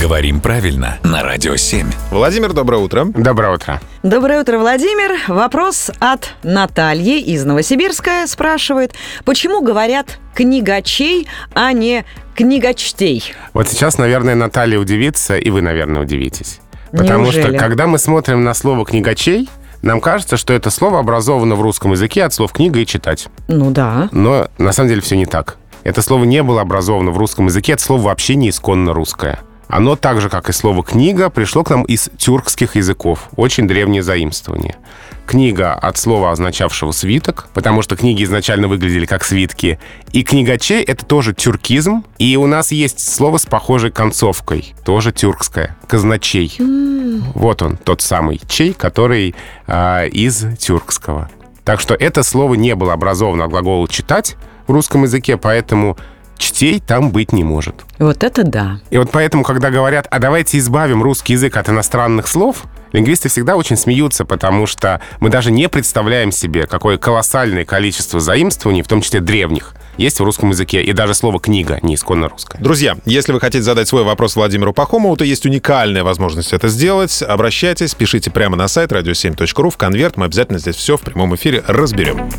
Говорим правильно на Радио 7. Владимир, доброе утро. Доброе утро. Доброе утро, Владимир. Вопрос от Натальи из Новосибирска спрашивает, почему говорят книгачей, а не книгочтей? Вот сейчас, наверное, Наталья удивится, и вы, наверное, удивитесь. Потому Неужели? что, когда мы смотрим на слово «книгачей», нам кажется, что это слово образовано в русском языке от слов «книга» и «читать». Ну да. Но на самом деле все не так. Это слово не было образовано в русском языке, это слово вообще не исконно русское. Оно так же, как и слово «книга», пришло к нам из тюркских языков. Очень древнее заимствование. Книга от слова, означавшего свиток, потому что книги изначально выглядели как свитки. И книгачей — это тоже тюркизм. И у нас есть слово с похожей концовкой, тоже тюркское, казначей. Вот он, тот самый чей, который а, из тюркского. Так что это слово не было образовано от глагола «читать» в русском языке, поэтому чтей там быть не может. Вот это да. И вот поэтому, когда говорят, а давайте избавим русский язык от иностранных слов, лингвисты всегда очень смеются, потому что мы даже не представляем себе, какое колоссальное количество заимствований, в том числе древних, есть в русском языке. И даже слово «книга» не исконно русское. Друзья, если вы хотите задать свой вопрос Владимиру Пахомову, то есть уникальная возможность это сделать. Обращайтесь, пишите прямо на сайт radio7.ru в конверт. Мы обязательно здесь все в прямом эфире разберем.